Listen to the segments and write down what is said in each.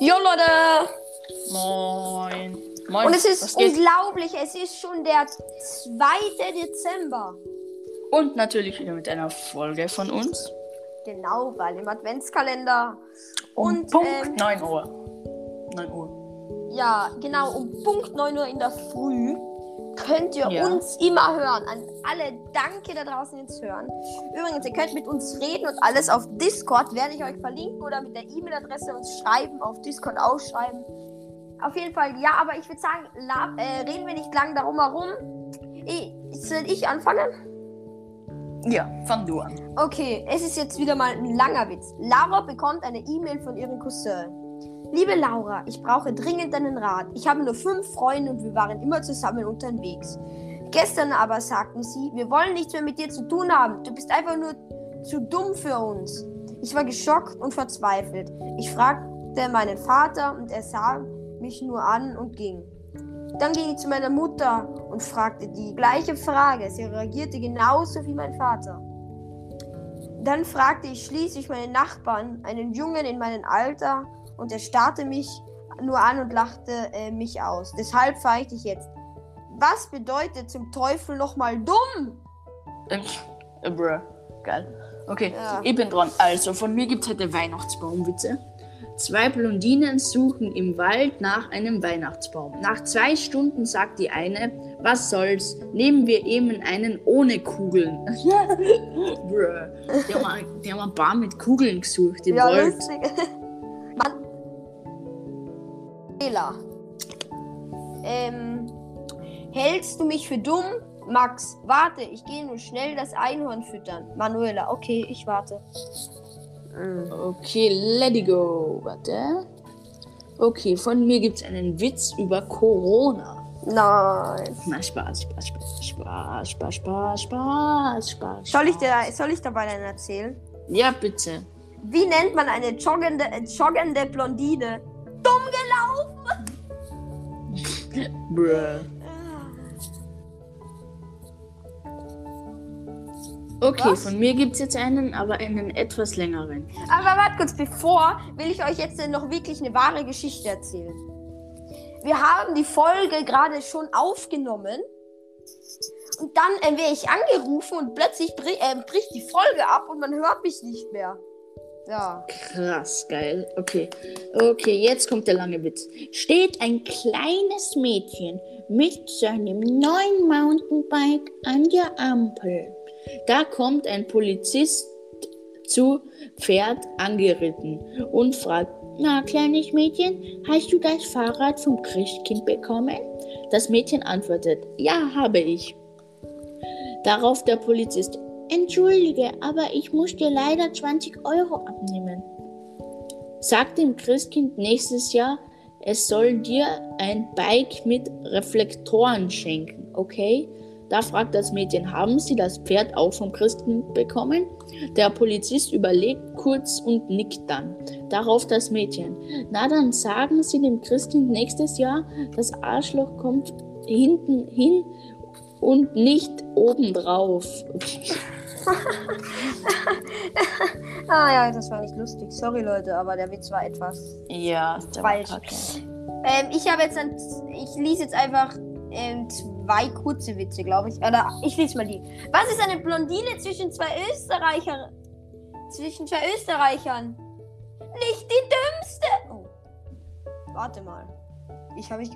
Jo Leute! Moin. Moin. Und es ist unglaublich, es ist schon der 2. Dezember. Und natürlich wieder mit einer Folge von uns. Genau, weil im Adventskalender. Und Punkt ähm, 9 Uhr. 9 Uhr. ja, genau, um Punkt 9 Uhr in der Früh könnt ihr Ja. uns immer hören. An alle Danke da draußen jetzt hören. Übrigens, ihr könnt mit uns reden und alles auf Discord werde ich euch verlinken oder mit der E-Mail-Adresse uns schreiben, auf Discord ausschreiben. Auf jeden Fall, ja, aber ich würde sagen, la- äh, reden wir nicht lang darum herum. Ich, soll ich anfangen? Ja, fang du an. Okay, es ist jetzt wieder mal ein langer Witz. Laura bekommt eine E-Mail von ihrem Cousin. Liebe Laura, ich brauche dringend deinen Rat. Ich habe nur fünf Freunde und wir waren immer zusammen unterwegs. Gestern aber sagten sie, wir wollen nichts mehr mit dir zu tun haben. Du bist einfach nur zu dumm für uns. Ich war geschockt und verzweifelt. Ich fragte meinen Vater und er sah mich nur an und ging. Dann ging ich zu meiner Mutter und fragte die gleiche Frage. Sie reagierte genauso wie mein Vater. Dann fragte ich schließlich meinen Nachbarn, einen Jungen in meinem Alter, und er starrte mich nur an und lachte äh, mich aus. Deshalb fragte ich jetzt, was bedeutet zum Teufel nochmal dumm? Bruh. Geil. Okay, Ja. ich bin dran. Also, von mir gibt es heute Weihnachtsbaumwitze. Zwei Blondinen suchen im Wald nach einem Weihnachtsbaum. Nach zwei Stunden sagt die eine, was soll's, nehmen wir eben einen ohne Kugeln. Bruh. Die haben, ein- die haben ein paar mit Kugeln gesucht im Wald. lustig. Fehler. Ähm, hältst du mich für dumm? Max, warte, ich gehe nur schnell das Einhorn füttern. Manuela, okay, ich warte. Mm. Okay, let go. Warte. Okay, von mir gibt es einen Witz über Corona. Nein. Na, Spaß, Spaß, Spaß, Spaß, Spaß, Spaß, Spaß, Spaß. Soll ich, dir, soll ich dabei einen erzählen? Ja, bitte. Wie nennt man eine joggende, äh, joggende Blondine? Dumm gelaufen! Bruh. Okay, Was? von mir gibt es jetzt einen, aber einen etwas längeren. Aber warte kurz, bevor will ich euch jetzt noch wirklich eine wahre Geschichte erzählen. Wir haben die Folge gerade schon aufgenommen. Und dann äh, werde ich angerufen und plötzlich bri äh, bricht die Folge ab und man hört mich nicht mehr. Ja. Krass, geil. Okay. Okay, jetzt kommt der lange Witz. Steht ein kleines Mädchen mit seinem neuen Mountainbike an der Ampel. Da kommt ein Polizist zu Pferd angeritten und fragt, na, kleines Mädchen, hast du das Fahrrad vom Christkind bekommen? Das Mädchen antwortet, ja, habe ich. Darauf der Polizist, Entschuldige, aber ich muss dir leider 20 Euro abnehmen. Sag dem Christkind nächstes Jahr, es soll dir ein Bike mit Reflektoren schenken, okay? Da fragt das Mädchen, haben Sie das Pferd auch vom Christkind bekommen? Der Polizist überlegt kurz und nickt dann. Darauf das Mädchen, na dann sagen Sie dem Christkind nächstes Jahr, das Arschloch kommt hinten hin und nicht obendrauf. Ah ja, das war nicht lustig. Sorry Leute, aber der Witz war etwas Ja, Falsch. Ähm, ich habe jetzt ein, ich lese jetzt einfach ähm, zwei kurze Witze, glaube ich. Oder ich lese mal die. Was ist eine Blondine zwischen zwei Österreichern? Zwischen zwei Österreichern? Nicht die dümmste. Oh. Warte mal. Ich habe ich.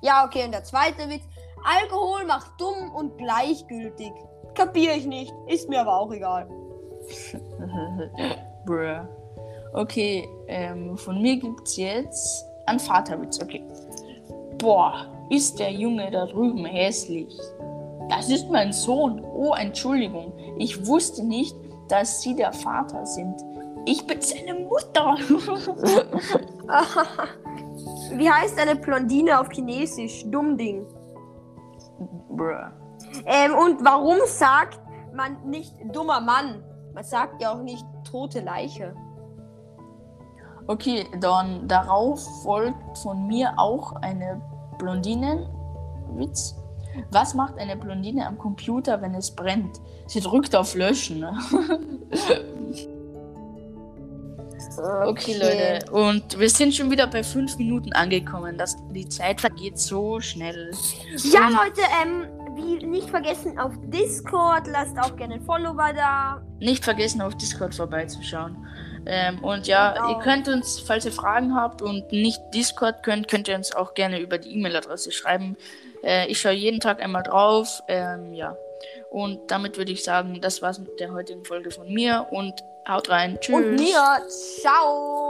Ja, okay, und der zweite Witz. Alkohol macht dumm und gleichgültig. Kapiere ich nicht. Ist mir aber auch egal. Bruh. Okay, ähm, von mir gibt's jetzt einen Vaterwitz. Okay. Boah, ist der Junge da drüben hässlich? Das ist mein Sohn. Oh, Entschuldigung. Ich wusste nicht, dass Sie der Vater sind. Ich bin seine Mutter. Wie heißt eine Blondine auf Chinesisch? Dummding. Bruh. Ähm, und warum sagt man nicht dummer Mann? Man sagt ja auch nicht tote Leiche. Okay, dann darauf folgt von mir auch eine Blondinenwitz. Was macht eine Blondine am Computer, wenn es brennt? Sie drückt auf Löschen. Ne? Okay, Leute. Und wir sind schon wieder bei fünf Minuten angekommen. Das, die Zeit vergeht so schnell. Ja, Und Leute, ähm, wie nicht vergessen auf Discord, lasst auch gerne ein Follower da. nicht vergessen, auf Discord vorbeizuschauen. Ähm, und ja, Genau. ihr könnt uns, falls ihr Fragen habt und nicht Discord könnt, könnt ihr uns auch gerne über die E-Mail-Adresse schreiben. Äh, ich schaue jeden Tag einmal drauf. Ähm, ja. Und damit würde ich sagen, das war's mit der heutigen Folge von mir und haut rein. Tschüss. Und mir, ciao.